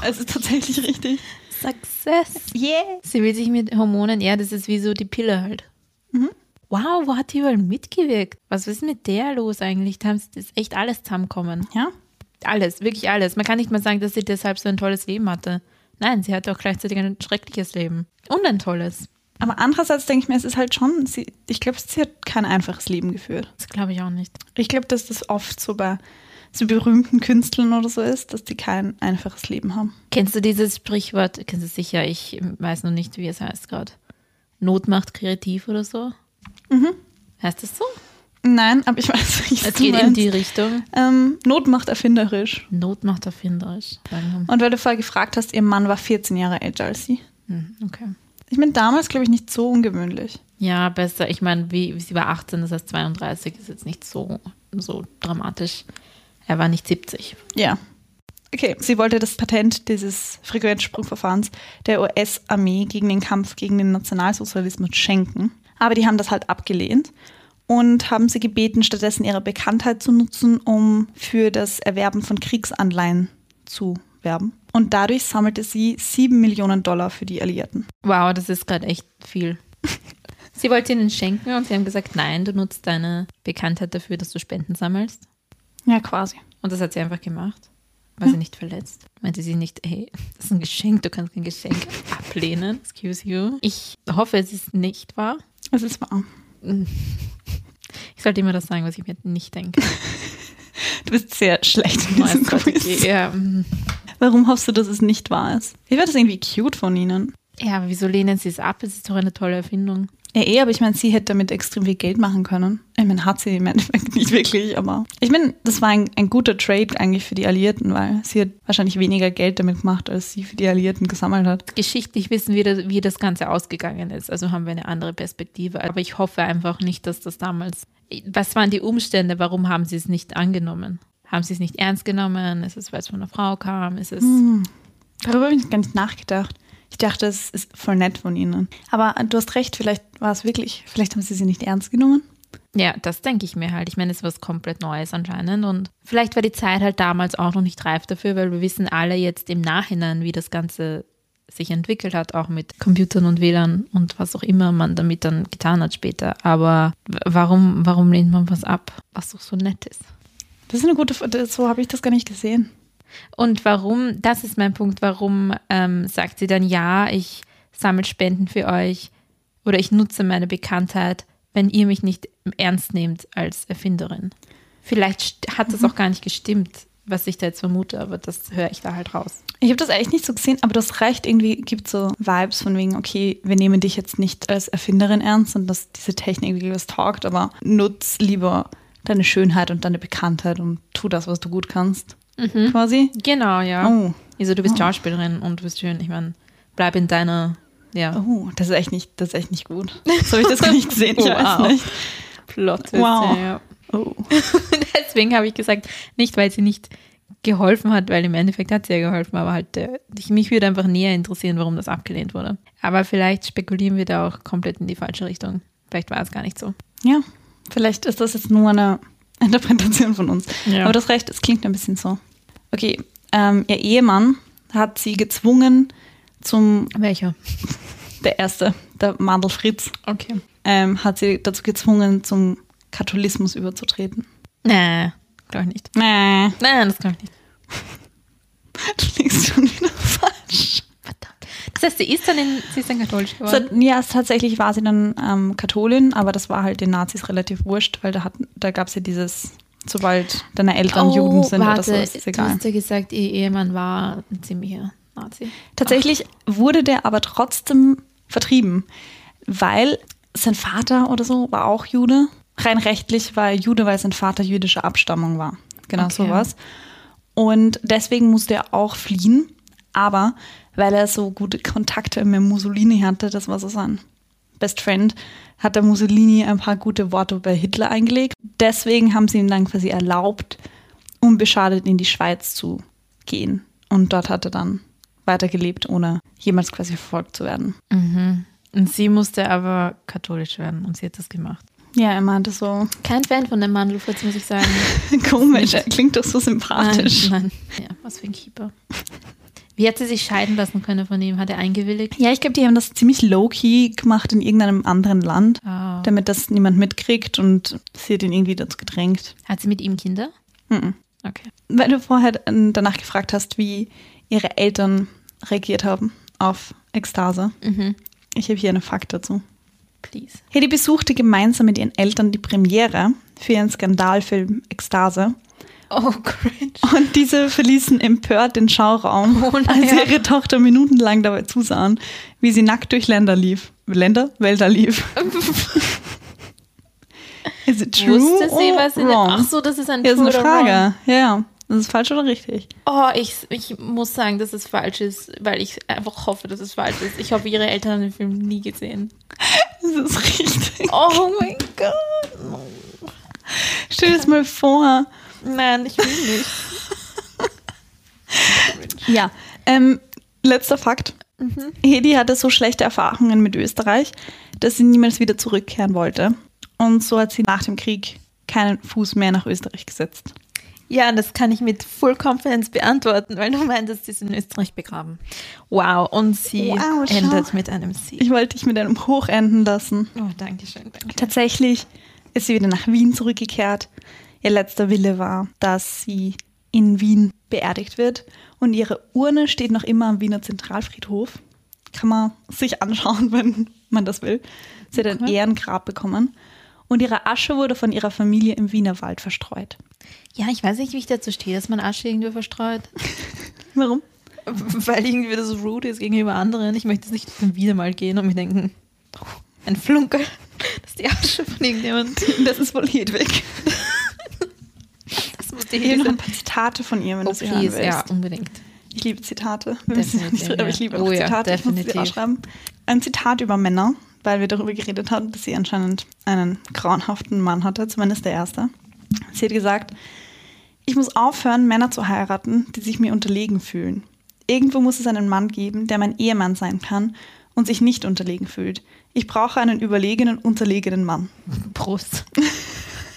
es ist tatsächlich richtig. Success. Yeah. Sie will sich mit Hormonen, ja, das ist wie so die Pille halt. Wow, wo hat die überall mitgewirkt? Was ist mit der los eigentlich? Da ist echt alles zusammenkommen. Ja, Alles, wirklich alles. Man kann nicht mal sagen, dass sie deshalb so ein tolles Leben hatte. Nein, sie hatte auch gleichzeitig ein schreckliches Leben. Und ein tolles. Aber andererseits denke ich mir, es ist halt schon, sie, ich glaube, sie hat kein einfaches Leben geführt. Das glaube ich auch nicht. Ich glaube, dass das oft so bei so berühmten Künstlern oder so ist, dass die kein einfaches Leben haben. Kennst du dieses Sprichwort? Kennst du sicher? Ich weiß noch nicht, wie es heißt gerade. Not macht kreativ oder so? Heißt das so? Nein, aber ich weiß nicht, Es geht in meinst. die Richtung. ähm, Not macht erfinderisch. Not macht erfinderisch. Und weil du vorher gefragt hast, ihr Mann war 14 Jahre älter als sie. wir. Hm, Okay. Ich meine, damals glaube ich nicht so ungewöhnlich. Ja, besser. Ich meine, wie, wie sie war 18, das heißt 32 ist jetzt nicht so, so dramatisch. Er war nicht 70. Ja. Okay, sie wollte das Patent dieses Frequenzsprungverfahrens der US-Armee gegen den Kampf gegen den Nationalsozialismus schenken. Aber die haben das halt abgelehnt und haben sie gebeten, stattdessen ihre Bekanntheit zu nutzen, um für das Erwerben von Kriegsanleihen zu werben. Und dadurch sammelte sie sieben Millionen Dollar für die Alliierten. Wow, das ist gerade echt viel. sie wollte ihnen schenken und sie haben gesagt, nein, du nutzt deine Bekanntheit dafür, dass du Spenden sammelst. Ja, quasi. Und das hat sie einfach gemacht. War sie nicht verletzt? Meinte sie nicht, hey, das ist ein Geschenk, du kannst kein Geschenk ablehnen. Excuse you. Ich hoffe, es ist nicht wahr. Es ist wahr. Ich sollte immer das sagen, was ich mir nicht denke. Du bist sehr schlecht in diesem Quiz. ja, mm. Warum hoffst du, dass es nicht wahr ist? Ich finde das irgendwie cute von ihnen. ja, aber wieso lehnen sie es ab? Es ist doch eine tolle Erfindung. Ja, eh, aber ich meine, sie hätte damit extrem viel Geld machen können. Ich meine, hat sie im Endeffekt nicht wirklich, aber ich meine, das war ein, ein guter Trade eigentlich für die Alliierten, weil sie hat wahrscheinlich weniger Geld damit gemacht, als sie für die Alliierten gesammelt hat. Geschichtlich wissen wir, das- wie das Ganze ausgegangen ist. Also haben wir eine andere Perspektive. Aber ich hoffe einfach nicht, dass das damals. Was waren die Umstände? Warum haben sie es nicht angenommen? Haben sie es nicht ernst genommen? Ist es, weil es von einer Frau kam? Ist es. Darüber habe ich gar nicht nachgedacht. Ich dachte, es ist voll nett von ihnen. Aber du hast recht, vielleicht war es wirklich, vielleicht haben sie sie nicht ernst genommen. Ja, das denke ich mir halt. Ich meine, es ist was komplett Neues anscheinend. Und vielleicht war die Zeit halt damals auch noch nicht reif dafür, weil wir wissen alle jetzt im Nachhinein, wie das Ganze sich entwickelt hat, auch mit Computern und WLAN und was auch immer man damit dann getan hat später. Aber warum, warum lehnt man was ab, was doch so nett ist? Das ist eine gute, Frage. so habe ich das gar nicht gesehen. Und warum, das ist mein Punkt, warum ähm, sagt sie dann, ja, ich sammle Spenden für euch oder ich nutze meine Bekanntheit, wenn ihr mich nicht ernst nehmt als Erfinderin. Vielleicht hat das auch gar nicht gestimmt, was ich da jetzt vermute, aber das höre ich da halt raus. Ich habe das eigentlich nicht so gesehen, aber das reicht irgendwie, gibt so Vibes von wegen, okay, wir nehmen dich jetzt nicht als Erfinderin ernst und dass diese Technik wirklich was taugt, aber nutz lieber deine Schönheit und deine Bekanntheit und tu das, was du gut kannst. Quasi. Genau, ja. Oh. Also du bist Schauspielerin und du bist schön. Ich meine, bleib in deiner, ja, Oh, das ist echt nicht, das ist echt nicht gut. So habe ich das gar nicht gesehen. Ich Wow. weiß nicht. Plot. Wow. Ja. Oh. Deswegen habe ich gesagt, nicht weil sie nicht geholfen hat, weil im Endeffekt hat sie ja geholfen, aber halt, äh, ich, mich würde einfach näher interessieren, warum das abgelehnt wurde. Aber vielleicht spekulieren wir da auch komplett in die falsche Richtung. Vielleicht war es gar nicht so. Ja, vielleicht ist das jetzt nur eine Interpretation von uns. Ja. Aber das recht, es klingt ein bisschen so. Okay, ähm, ihr Ehemann hat sie gezwungen zum, Welcher? der erste, der Mandel Fritz, Okay. ähm, hat sie dazu gezwungen, zum Katholismus überzutreten. Nee, glaube ich nicht. Nee. Nein, das glaube ich nicht. Du liegst schon wieder falsch. Das heißt, sie ist dann, in, sie ist dann katholisch geworden. So, ja, tatsächlich war sie dann ähm, Katholin, aber das war halt den Nazis relativ wurscht, weil da, da gab es ja dieses, sobald deine Eltern Juden sind oder so, ist es Oh, du egal. hast ja gesagt, ihr Ehemann war ein ziemlicher Nazi. Tatsächlich wurde der aber trotzdem vertrieben, weil sein Vater oder so war auch Jude. Rein rechtlich war er Jude, weil sein Vater jüdischer Abstammung war. Genau Okay. sowas. Und deswegen musste er auch fliehen. Aber weil er so gute Kontakte mit Mussolini hatte, das war so sein Best Friend, hat der Mussolini ein paar gute Worte bei Hitler eingelegt. Deswegen haben sie ihm dann quasi erlaubt, unbeschadet in die Schweiz zu gehen. Und dort hat er dann weitergelebt, ohne jemals quasi verfolgt zu werden. Und sie musste aber katholisch werden und sie hat das gemacht. Ja, er meinte so, Kein Fan von dem Mann, Lufritz, muss ich sagen. komisch, er klingt doch so sympathisch. Nein, nein. Ja, was für ein Keeper. Wie hat sie sich scheiden lassen können von ihm? Hat er eingewilligt? Ja, ich glaube, die haben das ziemlich low-key gemacht in irgendeinem anderen Land, Ah. damit das niemand mitkriegt und sie hat ihn irgendwie dazu gedrängt. Hat sie mit ihm Kinder? Mhm. Okay. Weil du vorher äh, danach gefragt hast, wie ihre Eltern reagiert haben auf Ekstase. Ich habe hier einen Fakt dazu. Please. Hedy besuchte gemeinsam mit ihren Eltern die Premiere für ihren Skandalfilm Ekstase. Oh, cringe. Und diese verließen empört den Schauraum, Oh, als ihre Tochter minutenlang dabei zusahen, wie sie nackt durch Länder lief. Länder? Wälder lief. Is it true Wusste sie, or was wrong? Ach so, das ist ein Ja, ist True eine oder wrong. Frage. Ja, ja. Das ist falsch oder richtig? Oh, ich, ich muss sagen, dass es falsch ist, weil ich einfach hoffe, dass es falsch ist. Ich hoffe, ihre Eltern haben den Film nie gesehen. Das ist richtig. Oh mein Gott. Stell dir das mal vor. Nein, ich will nicht. Ja, ähm, letzter Fakt. Mhm. Hedi hatte so schlechte Erfahrungen mit Österreich, dass sie niemals wieder zurückkehren wollte. Und so hat sie nach dem Krieg keinen Fuß mehr nach Österreich gesetzt. Ja, das kann ich mit Full Confidence beantworten, weil du meintest, sie ist in Österreich begraben. Wow, und sie Wow, endet mit einem Sieg. Ich wollte dich mit einem Hoch enden lassen. Oh, danke schön, danke. Tatsächlich ist sie wieder nach Wien zurückgekehrt. Ihr letzter Wille war, dass sie in Wien beerdigt wird. Und ihre Urne steht noch immer am Wiener Zentralfriedhof. Kann man sich anschauen, wenn man das will. Sie hat ein Ehrengrab bekommen. Und ihre Asche wurde von ihrer Familie im Wiener Wald verstreut. Ja, ich weiß nicht, wie ich dazu stehe, dass man Asche irgendwo verstreut. Warum? Weil irgendwie das rude ist gegenüber anderen. Ich möchte jetzt nicht wieder mal gehen und mir denken, oh, ein Flunkel, das ist die Asche von irgendjemandem. Das ist wohl Hedwig. Die Ich noch ein paar Zitate von ihr, wenn Oh, du sie hören willst. ja, unbedingt. Ich liebe Zitate. Wir müssen ja nicht aber ich ja. liebe Oh auch ja, Zitate. Ich muss sie definitiv. ausschreiben. Ein Zitat über Männer, weil wir darüber geredet haben, dass sie anscheinend einen grauenhaften Mann hatte, zumindest der erste. Sie hat gesagt, ich muss aufhören, Männer zu heiraten, die sich mir unterlegen fühlen. Irgendwo muss es einen Mann geben, der mein Ehemann sein kann und sich nicht unterlegen fühlt. Ich brauche einen überlegenen, unterlegenen Mann. Prost.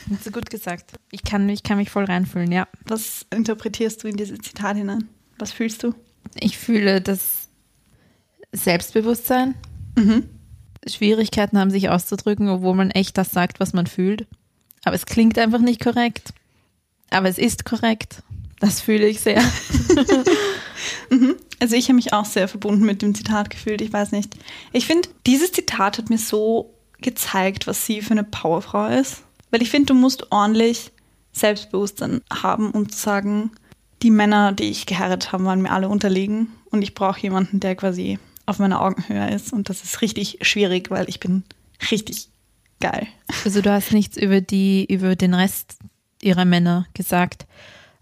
Hast du gut gesagt. Ich kann, ich kann mich voll reinfühlen, ja. Was interpretierst du in dieses Zitat hinein? Was fühlst du? Ich fühle das Selbstbewusstsein. Mhm. Schwierigkeiten haben, sich auszudrücken, obwohl man echt das sagt, was man fühlt. Aber es klingt einfach nicht korrekt. Aber es ist korrekt. Das fühle ich sehr. Also ich habe mich auch sehr verbunden mit dem Zitat gefühlt. Ich weiß nicht. Ich finde, dieses Zitat hat mir so gezeigt, was sie für eine Powerfrau ist. Weil ich finde, du musst ordentlich Selbstbewusstsein haben, um zu sagen, die Männer, die ich geheiratet habe, waren mir alle unterlegen. Und ich brauche jemanden, der quasi auf meiner Augenhöhe ist. Und das ist richtig schwierig, weil ich bin richtig geil. Also du hast nichts über die, über den Rest ihrer Männer gesagt.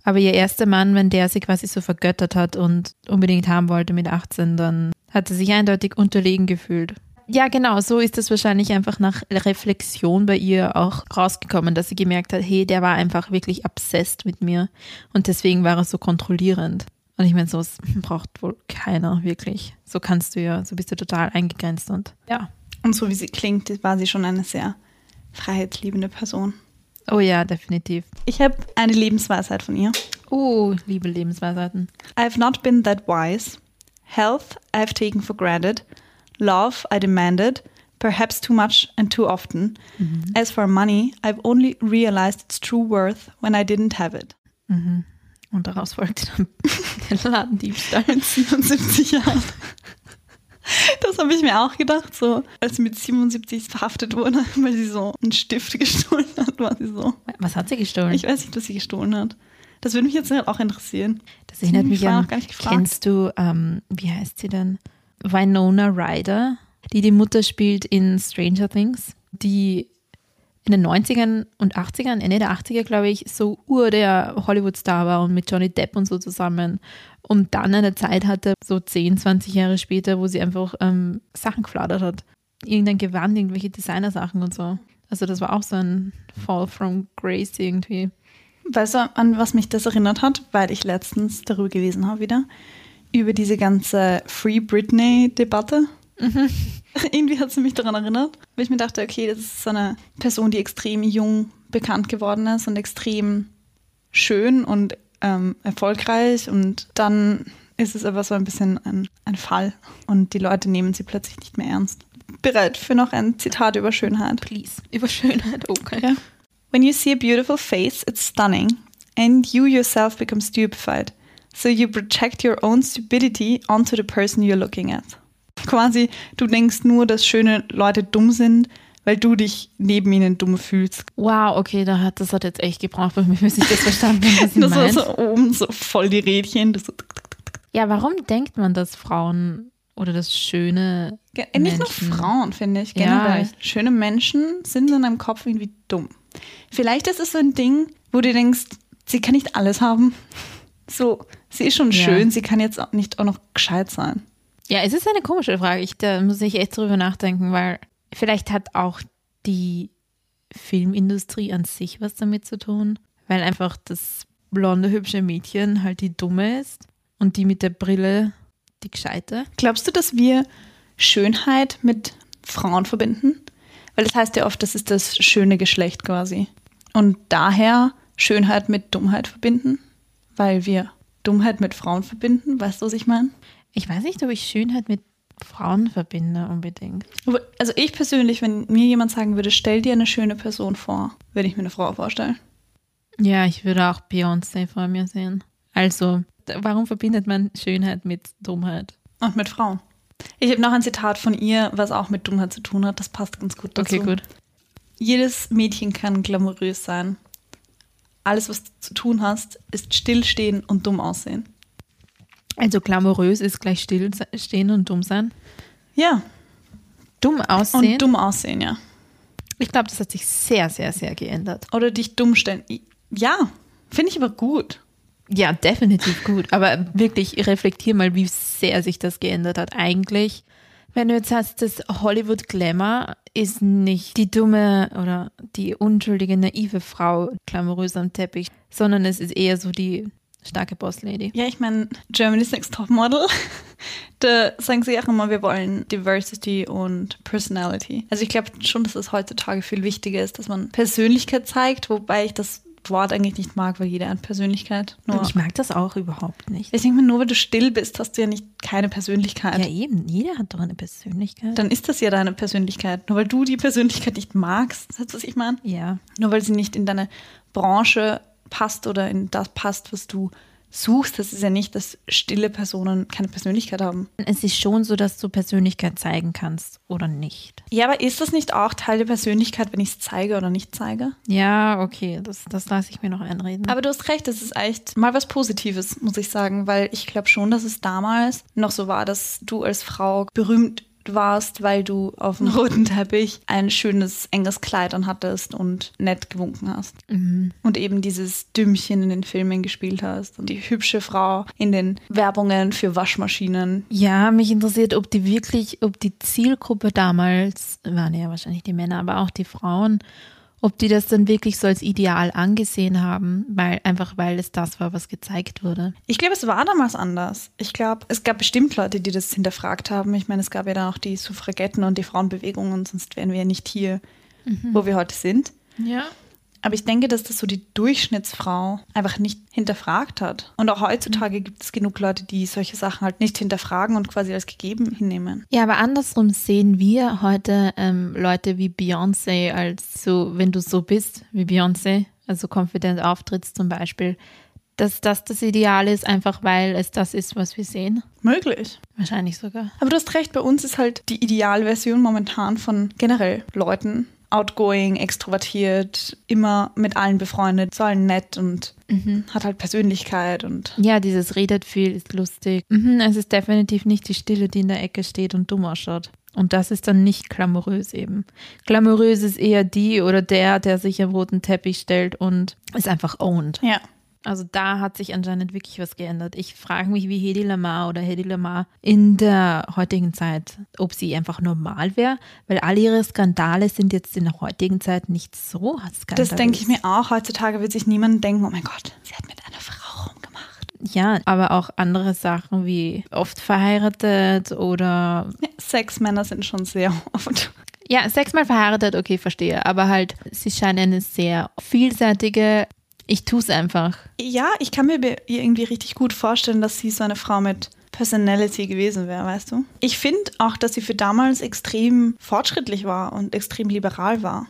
Aber ihr erster Mann, wenn der sie quasi so vergöttert hat und unbedingt haben wollte mit 18, dann hat sie sich eindeutig unterlegen gefühlt. Ja, genau, so ist es wahrscheinlich einfach nach Reflexion bei ihr auch rausgekommen, dass sie gemerkt hat, hey, der war einfach wirklich obsessed mit mir und deswegen war er so kontrollierend. Und ich meine, so braucht wohl keiner wirklich. So kannst du ja, so bist du total eingegrenzt und ja. Und so wie sie klingt, war sie schon eine sehr freiheitsliebende Person. Oh ja, definitiv. Ich habe eine Lebensweisheit von ihr. Oh, liebe Lebensweisheiten. I've not been that wise. Health I've taken for granted. Love I demanded, perhaps too much and too often. As for money, I've only realized its true worth when I didn't have it. Und daraus folgte dann der Ladendiebstahl. mit 77 Jahren. Das habe ich mir auch gedacht, so als sie mit 77 verhaftet wurde, weil sie so einen Stift gestohlen hat, war sie so. Was hat sie gestohlen? Ich weiß nicht, was sie gestohlen hat. Das würde mich jetzt auch interessieren. das erinnert Ich mich an, noch gar nicht gefragt. kennst du, ähm, wie heißt sie denn? Winona Ryder, die die Mutter spielt in Stranger Things, die in den 90ern und 80ern, Ende der 80er, glaube ich, so ur der Hollywood-Star war und mit Johnny Depp und so zusammen. Und dann eine Zeit hatte, so 10, 20 Jahre später, wo sie einfach ähm, Sachen gefladert hat. Irgendein Gewand, irgendwelche Designersachen und so. Also das war auch so ein Fall from Grace irgendwie. Weißt du, an was mich das erinnert hat? Weil ich letztens darüber gelesen habe wieder. Über diese ganze Free Britney-Debatte. Irgendwie hat sie mich daran erinnert, weil ich mir dachte, okay, das ist so eine Person, die extrem jung bekannt geworden ist und extrem schön und ähm, erfolgreich. Und dann ist es aber so ein bisschen ein, ein Fall und die Leute nehmen sie plötzlich nicht mehr ernst. Bereit für noch ein Zitat über Schönheit. Please. Über Schönheit, okay. Ja. When you see a beautiful face, it's stunning, and you yourself become stupefied. So you project your own stupidity onto the person you're looking at. Quasi, du denkst nur, dass schöne Leute dumm sind, weil du dich neben ihnen dumm fühlst. Wow, okay, da hat, das hat jetzt echt gebraucht, bis ich das verstanden habe, Das war so oben so voll die Rädchen. So Ja, warum denkt man, dass Frauen oder das Schöne Ge- äh, Nicht nur Frauen, finde ich, Ja, generell. ich- Schöne Menschen sind in deinem Kopf irgendwie dumm. Vielleicht ist es so ein Ding, wo du denkst, sie kann nicht alles haben. So, sie ist schon Ja. schön, sie kann jetzt auch nicht auch noch gescheit sein. Ja, es ist eine komische Frage. Ich, da muss ich echt drüber nachdenken, weil vielleicht hat auch die Filmindustrie an sich was damit zu tun, weil einfach das blonde, hübsche Mädchen halt die dumme ist und die mit der Brille die gescheite. Glaubst du, dass wir Schönheit mit Frauen verbinden? Weil das heißt ja oft, das ist das schöne Geschlecht quasi. Und daher Schönheit mit Dummheit verbinden? Weil wir Dummheit mit Frauen verbinden? Weißt du, was ich meine? Ich weiß nicht, ob ich Schönheit mit Frauen verbinde unbedingt. Also ich persönlich, wenn mir jemand sagen würde, stell dir eine schöne Person vor, würde ich mir eine Frau vorstellen. Ja, ich würde auch Beyoncé vor mir sehen. Also, warum verbindet man Schönheit mit Dummheit? Und mit Frauen. Ich habe noch ein Zitat von ihr, was auch mit Dummheit zu tun hat. Das passt ganz gut dazu. Okay, gut. Jedes Mädchen kann glamourös sein. Alles, was du zu tun hast, ist stillstehen und dumm aussehen. Also glamourös ist gleich still se- stehen und dumm sein. Ja, Dumm aussehen. und dumm aussehen, ja. Ich glaube, das hat sich sehr, sehr, sehr geändert. Oder dich dumm stellen. Ja, finde ich aber gut. Ja, definitiv gut. Aber wirklich, reflektier mal, wie sehr sich das geändert hat. Eigentlich, wenn du jetzt hast, das Hollywood Glamour ist nicht die dumme oder die unschuldige, naive Frau glamourös am Teppich, sondern es ist eher so die starke Bosslady. Ja, ich meine, Germany's Next Topmodel, da sagen sie auch immer, wir wollen Diversity und Personality. Also ich glaube schon, dass es heutzutage viel wichtiger ist, dass man Persönlichkeit zeigt, wobei ich das Wort eigentlich nicht mag, weil jeder hat Persönlichkeit. Nur Ich mag das auch überhaupt nicht. ich denke mir, nur weil du still bist, hast du ja nicht keine Persönlichkeit. Ja, eben. Jeder hat doch eine Persönlichkeit. Dann ist das ja deine Persönlichkeit. Nur weil du die Persönlichkeit nicht magst, weißt du, was ich meine? Ja. Nur weil sie nicht in deine Branche passt oder in das passt, was du suchst, das ist ja nicht, dass stille Personen keine Persönlichkeit haben. Es ist schon so, dass du Persönlichkeit zeigen kannst oder nicht. Ja, aber ist das nicht auch Teil der Persönlichkeit, wenn ich es zeige oder nicht zeige? Ja, okay, das, das lasse ich mir noch einreden. Aber du hast recht, das ist echt mal was Positives, muss ich sagen, weil ich glaube schon, dass es damals noch so war, dass du als Frau berühmt warst, weil du auf dem roten Teppich ein schönes, enges Kleid anhattest und nett gewunken hast. Und eben dieses Dümmchen in den Filmen gespielt hast und die hübsche Frau in den Werbungen für Waschmaschinen. Ja, mich interessiert, ob die wirklich, ob die Zielgruppe damals, waren ja wahrscheinlich die Männer, aber auch die Frauen, ob die das dann wirklich so als Ideal angesehen haben, weil einfach weil es das war, was gezeigt wurde. Ich glaube, es war damals anders. Ich glaube, es gab bestimmt Leute, die das hinterfragt haben. Ich meine, es gab ja dann auch die Suffragetten und die Frauenbewegung und sonst wären wir ja nicht hier, wo wir heute sind. Ja. Aber ich denke, dass das so die Durchschnittsfrau einfach nicht hinterfragt hat. Und auch heutzutage gibt es genug Leute, die solche Sachen halt nicht hinterfragen und quasi als gegeben hinnehmen. Ja, aber andersrum sehen wir heute ähm, Leute wie Beyoncé als so, wenn du so bist wie Beyoncé, also confident auftrittst zum Beispiel, dass das das Ideal ist, einfach weil es das ist, was wir sehen? Möglich. Wahrscheinlich sogar. Aber du hast recht, bei uns ist halt die Idealversion momentan von generell Leuten outgoing, extrovertiert, immer mit allen befreundet, so allen nett und hat halt Persönlichkeit und Ja, dieses redet viel, ist lustig. Mhm, es ist definitiv nicht die Stille, die in der Ecke steht und dumm ausschaut. Und das ist dann nicht glamourös eben. Glamourös ist eher die oder der, der sich am roten Teppich stellt und es einfach owned. ja. Also da hat sich anscheinend wirklich was geändert. Ich frage mich, wie Hedi Lamar oder Hedi Lamar in der heutigen Zeit, ob sie einfach normal wäre, weil all ihre Skandale sind jetzt in der heutigen Zeit nicht so skandalös. Das denke ich mir auch. Heutzutage wird sich niemand denken, oh mein Gott, sie hat mit einer Frau rumgemacht. Ja, aber auch andere Sachen wie oft verheiratet oder Ja, Sexmänner sind schon sehr oft. ja, sechsmal verheiratet, okay, verstehe. Aber halt, sie scheint eine sehr vielseitige, ich tue es einfach. Ja, ich kann mir irgendwie richtig gut vorstellen, dass sie so eine Frau mit Personality gewesen wäre, weißt du? Ich finde auch, dass sie für damals extrem fortschrittlich war und extrem liberal war.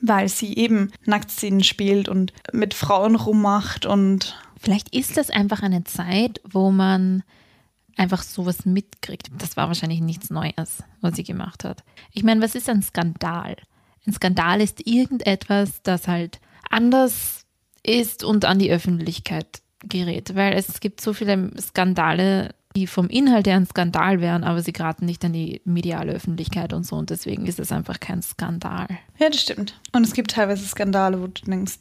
Weil sie eben Nacktszenen spielt und mit Frauen rummacht und Vielleicht ist das einfach eine Zeit, wo man einfach sowas mitkriegt. Das war wahrscheinlich nichts Neues, was sie gemacht hat. Ich meine, was ist ein Skandal? Ein Skandal ist irgendetwas, das halt anders ist und an die Öffentlichkeit gerät. Weil es gibt so viele Skandale, die vom Inhalt her ein Skandal wären, aber sie geraten nicht an die mediale Öffentlichkeit und so. Und deswegen ist es einfach kein Skandal. ja, das stimmt. Und es gibt teilweise Skandale, wo du denkst,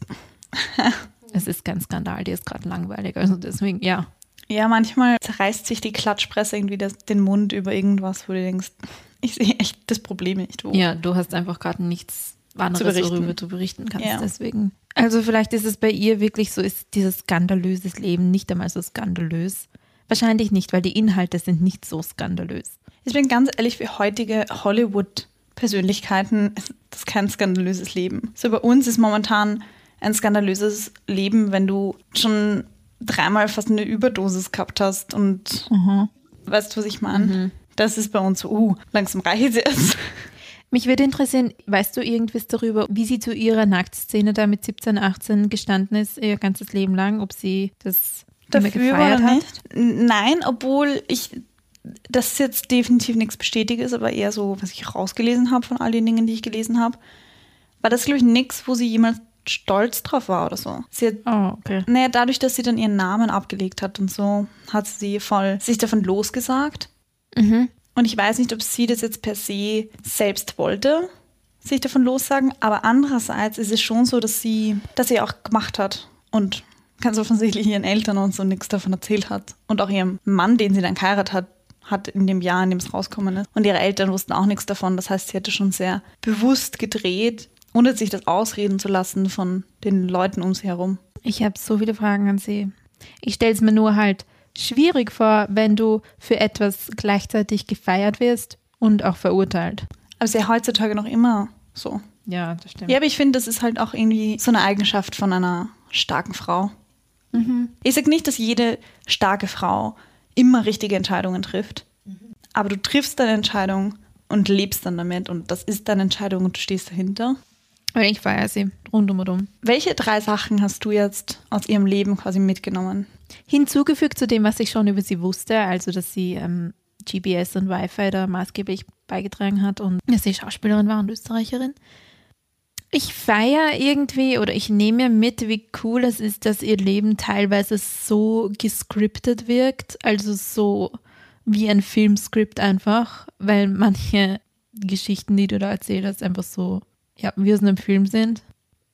Es ist kein Skandal, die ist gerade langweilig. Also deswegen, ja. ja, manchmal zerreißt sich die Klatschpresse irgendwie das, den Mund über irgendwas, wo du denkst, ich sehe echt das Problem nicht. Wo. Ja, du hast einfach gerade nichts anderes, berichten. worüber du berichten kannst. Ja. Deswegen. Also vielleicht ist es bei ihr wirklich so, ist dieses skandalöses Leben nicht einmal so skandalös. Wahrscheinlich nicht, weil die Inhalte sind nicht so skandalös. Ich bin ganz ehrlich, für heutige Hollywood-Persönlichkeiten ist das kein skandalöses Leben. So bei uns ist momentan ein skandalöses Leben, wenn du schon dreimal fast eine Überdosis gehabt hast und weißt du, was ich meine? Das ist bei uns so, uh, langsam reicht es jetzt. Mich würde interessieren, weißt du irgendwas darüber, wie sie zu ihrer Nacktszene da mit 17, 18 gestanden ist, ihr ganzes Leben lang, ob sie das Dafür gefeiert oder hat? nicht? N- Nein, obwohl ich das jetzt definitiv nichts bestätigt ist, aber eher so, was ich rausgelesen habe von all den Dingen, die ich gelesen habe, war das, glaube ich, nichts, wo sie jemals stolz drauf war oder so. Sie hat, Oh, okay. naja, dadurch, dass sie dann ihren Namen abgelegt hat und so, hat sie voll sich davon losgesagt. Mhm. Und ich weiß nicht, ob sie das jetzt per se selbst wollte, sich davon lossagen, aber andererseits ist es schon so, dass sie, dass sie auch gemacht hat und ganz offensichtlich ihren Eltern und so nichts davon erzählt hat. Und auch ihrem Mann, den sie dann geheiratet hat, hat in dem Jahr, in dem es rausgekommen ist. Und ihre Eltern wussten auch nichts davon. Das heißt, sie hätte schon sehr bewusst gedreht, ohne sich das ausreden zu lassen von den Leuten um sie herum. Ich habe so viele Fragen an Sie. Ich stelle es mir nur halt schwierig vor, wenn du für etwas gleichzeitig gefeiert wirst und auch verurteilt. Aber ist ja heutzutage noch immer so. Ja, das stimmt. Ja, aber ich finde, das ist halt auch irgendwie so eine Eigenschaft von einer starken Frau. Ich sage nicht, dass jede starke Frau immer richtige Entscheidungen trifft, aber du triffst deine Entscheidung und lebst dann damit und das ist deine Entscheidung und du stehst dahinter. Ich feiere sie rundum und um. Welche drei Sachen hast du jetzt aus ihrem Leben quasi mitgenommen? Hinzugefügt zu dem, was ich schon über sie wusste, also dass sie ähm, GBS und Wi-Fi da maßgeblich beigetragen hat und dass sie Schauspielerin war und Österreicherin. Ich feiere irgendwie oder ich nehme mit, wie cool es ist, dass ihr Leben teilweise so gescriptet wirkt, also so wie ein Filmskript einfach, weil manche Geschichten, die du da erzählt hast, einfach so, ja, wie aus einem Film sind.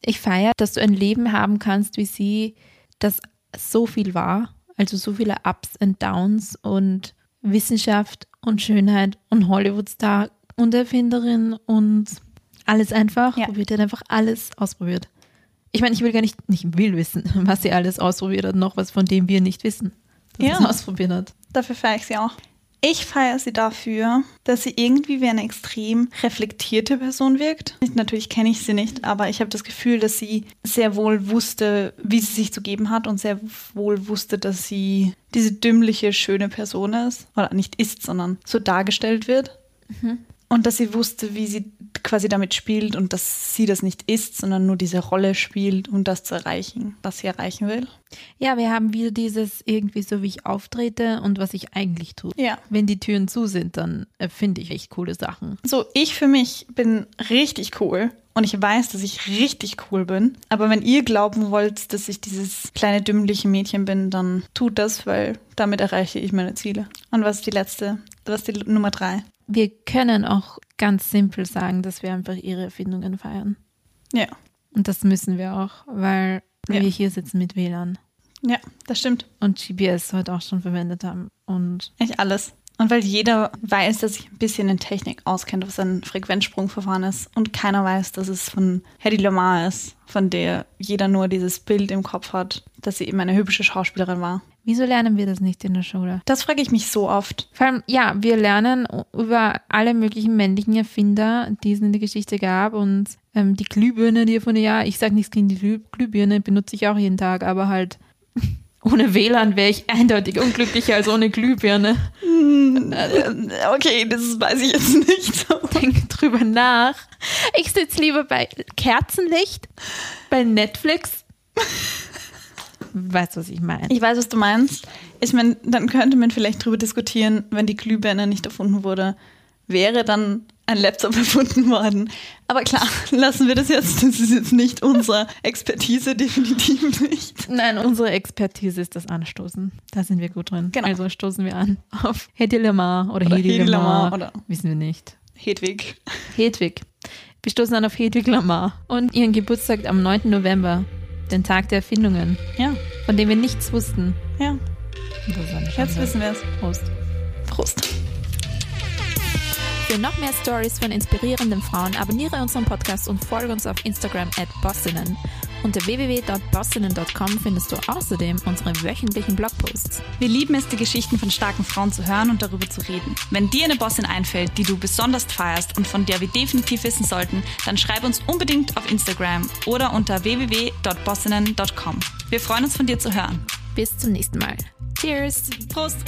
Ich feiere, dass du ein Leben haben kannst wie sie, das so viel war, also so viele Ups und Downs und Wissenschaft und Schönheit und Hollywoodstar und Erfinderin und alles einfach. Ja. Probiert hat einfach alles ausprobiert. Ich meine, ich will gar nicht, nicht will wissen, was sie alles ausprobiert hat, noch was von dem wir nicht wissen, dass Ja. sie ausprobiert hat. Dafür feiere ich sie auch. Ich feiere sie dafür, dass sie irgendwie wie eine extrem reflektierte Person wirkt. Natürlich kenne ich sie nicht, aber ich habe das Gefühl, dass sie sehr wohl wusste, wie sie sich zu geben hat und sehr wohl wusste, dass sie diese dümmliche, schöne Person ist. Oder nicht ist, sondern so dargestellt wird. Und dass sie wusste, wie sie quasi damit spielt und dass sie das nicht ist, sondern nur diese Rolle spielt, um das zu erreichen, was sie erreichen will. Ja, wir haben wieder dieses irgendwie so, wie ich auftrete und was ich eigentlich tue. Ja. Wenn die Türen zu sind, dann erfinde ich echt coole Sachen. So, ich für mich bin richtig cool und ich weiß, dass ich richtig cool bin. Aber wenn ihr glauben wollt, dass ich dieses kleine dümmliche Mädchen bin, dann tut das, weil damit erreiche ich meine Ziele. Und was ist die letzte? Was ist die Nummer drei? Wir können auch ganz simpel sagen, dass wir einfach ihre Erfindungen feiern. Ja. Und das müssen wir auch, weil Ja. wir hier sitzen mit WLAN Ja, das stimmt. und GPS heute auch schon verwendet haben. Und Echt alles. Und weil jeder weiß, dass sich ein bisschen in Technik auskennt, was ein Frequenzsprungverfahren ist. Und keiner weiß, dass es von Hedy Lamar ist, von der jeder nur dieses Bild im Kopf hat, dass sie eben eine hübsche Schauspielerin war. wieso lernen wir das nicht in der Schule? Das frage ich mich so oft. Vor allem, ja, wir lernen über alle möglichen männlichen Erfinder, die es in der Geschichte gab. Und ähm, die Glühbirne, die erfunden, ja, ich sage nichts gegen die Glüh Glühbirne, benutze ich auch jeden Tag, aber halt ohne WLAN wäre ich eindeutig unglücklicher als ohne Glühbirne. Okay, das weiß ich jetzt nicht. Denk drüber nach. Ich sitze lieber bei Kerzenlicht, bei Netflix. Weißt du, was ich meine? Ich weiß, was du meinst. Ich meine, dann könnte man vielleicht drüber diskutieren, wenn die Glühbirne nicht erfunden wurde, wäre dann ein Laptop erfunden worden. Aber klar, lassen wir das jetzt. Das ist jetzt nicht unsere Expertise, definitiv nicht. Nein, unsere Expertise ist das Anstoßen. Da sind wir gut drin. Genau. Also stoßen wir an auf Hedy Lamar oder, Oder Hedy, Hedy Lamar. Lamar oder- Wissen wir nicht. Hedwig. Hedwig. Wir stoßen an auf Hedwig Lamar und ihren Geburtstag am 9. November, den Tag der Erfindungen, Ja, von dem wir nichts wussten. ja. Jetzt wissen wir es. Prost. Prost. Für noch mehr Stories von inspirierenden Frauen abonniere unseren Podcast und folge uns auf Instagram at bossinnen. Unter www.bossinnen.com findest du außerdem unsere wöchentlichen Blogposts. Wir lieben es, die Geschichten von starken Frauen zu hören und darüber zu reden. Wenn dir eine Bossin einfällt, die du besonders feierst und von der wir definitiv wissen sollten, dann schreib uns unbedingt auf Instagram oder unter www.bossinnen.com. Wir freuen uns von dir zu hören. Bis zum nächsten Mal. Cheers! Prost!